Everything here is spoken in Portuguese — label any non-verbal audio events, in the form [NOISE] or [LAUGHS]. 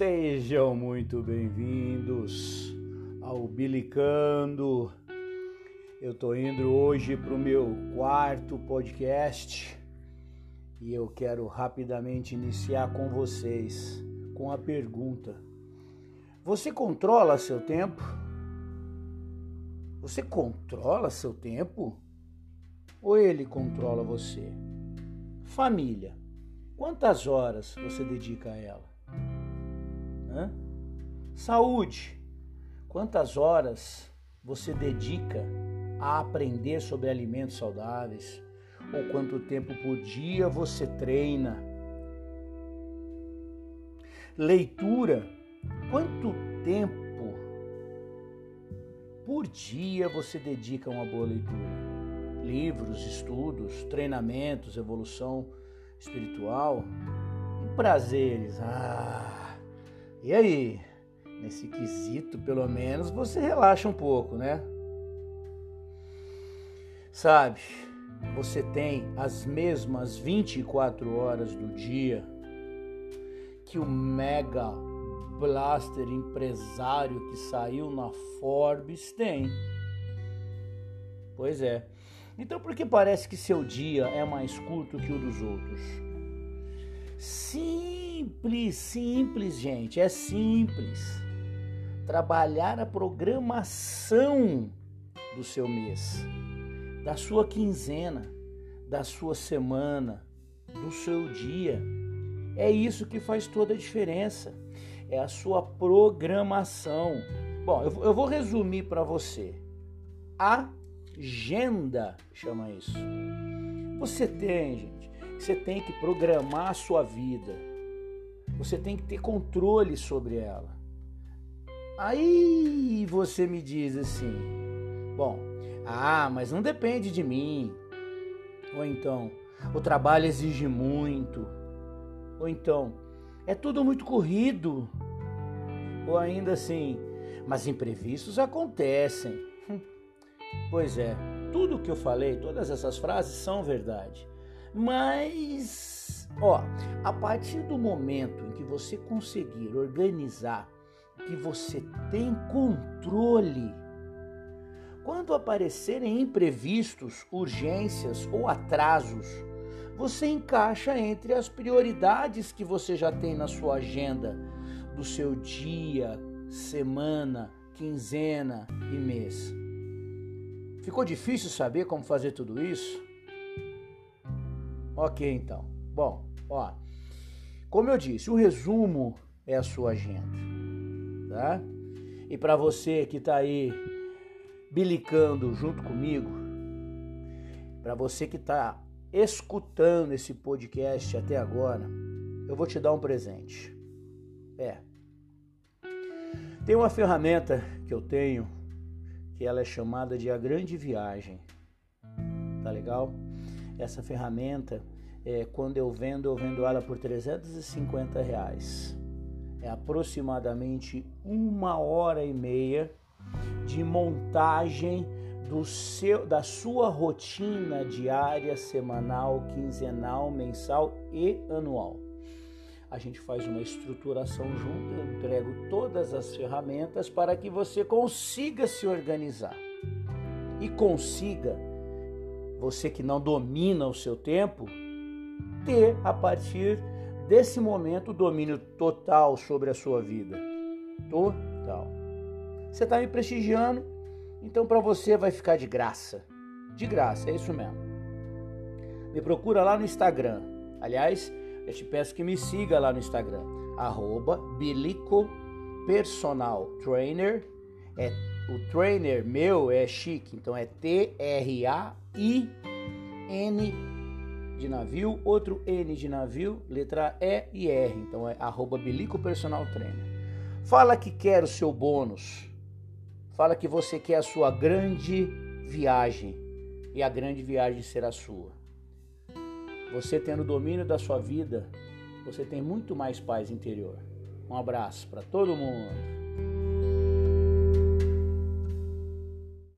Sejam muito bem-vindos ao Bilicando. Eu tô indo hoje para o meu quarto podcast e eu quero rapidamente iniciar com vocês com a pergunta: Você controla seu tempo? Você controla seu tempo? Ou ele controla você? Família. Quantas horas você dedica a ela? Hã? Saúde. Quantas horas você dedica a aprender sobre alimentos saudáveis? Ou quanto tempo por dia você treina? Leitura. Quanto tempo por dia você dedica a uma boa leitura? Livros, estudos, treinamentos, evolução espiritual e prazeres. Ah, e aí? Nesse quesito, pelo menos, você relaxa um pouco, né? Sabe, você tem as mesmas 24 horas do dia que o mega blaster empresário que saiu na Forbes tem. Pois é. Então por que parece que seu dia é mais curto que o dos outros? Simples, simples, gente, é simples. Trabalhar a programação do seu mês, da sua quinzena, da sua semana, do seu dia. É isso que faz toda a diferença. É a sua programação. Bom, eu vou resumir para você. Agenda, chama isso. Você tem, gente, você tem que programar a sua vida. Você tem que ter controle sobre ela. Aí você me diz assim: bom, ah, mas não depende de mim. Ou então, o trabalho exige muito. Ou então, é tudo muito corrido. Ou ainda assim, mas imprevistos acontecem. [LAUGHS] Pois é, tudo que eu falei, todas essas frases são verdade. Mas, ó, a partir do momento em que você conseguir organizar, que você tem controle, quando aparecerem imprevistos, urgências ou atrasos, você encaixa entre as prioridades que você já tem na sua agenda do seu dia, semana, quinzena e mês. Ficou difícil saber como fazer tudo isso? Ok, então. Bom, ó. Como eu disse, o resumo é a sua agenda, tá? E para você que está aí bilicando junto comigo, para você que está escutando esse podcast até agora, eu vou te dar um presente. É. Tem uma ferramenta que eu tenho que ela é chamada de a grande viagem. Tá legal? Essa ferramenta, é, quando eu vendo, eu vendo ela por 350 reais. É aproximadamente uma hora e meia de montagem do seu, da sua rotina diária, semanal, quinzenal, mensal e anual a gente faz uma estruturação junto, eu entrego todas as ferramentas para que você consiga se organizar e consiga, você que não domina o seu tempo, ter a partir desse momento o domínio total sobre a sua vida. Total. Você está me prestigiando, então para você vai ficar de graça. De graça, é isso mesmo. Me procura lá no Instagram. Aliás, eu te peço que me siga lá no Instagram, arroba Bilico Personal Trainer. É, o trainer meu é chique, então é T-R-A-I-N de navio, outro N de navio, letra E e R. Então é arroba Bilico Personal Trainer. Fala que quer o seu bônus. Fala que você quer a sua grande viagem. E a grande viagem será sua. Você tendo domínio da sua vida, você tem muito mais paz interior. Um abraço para todo mundo.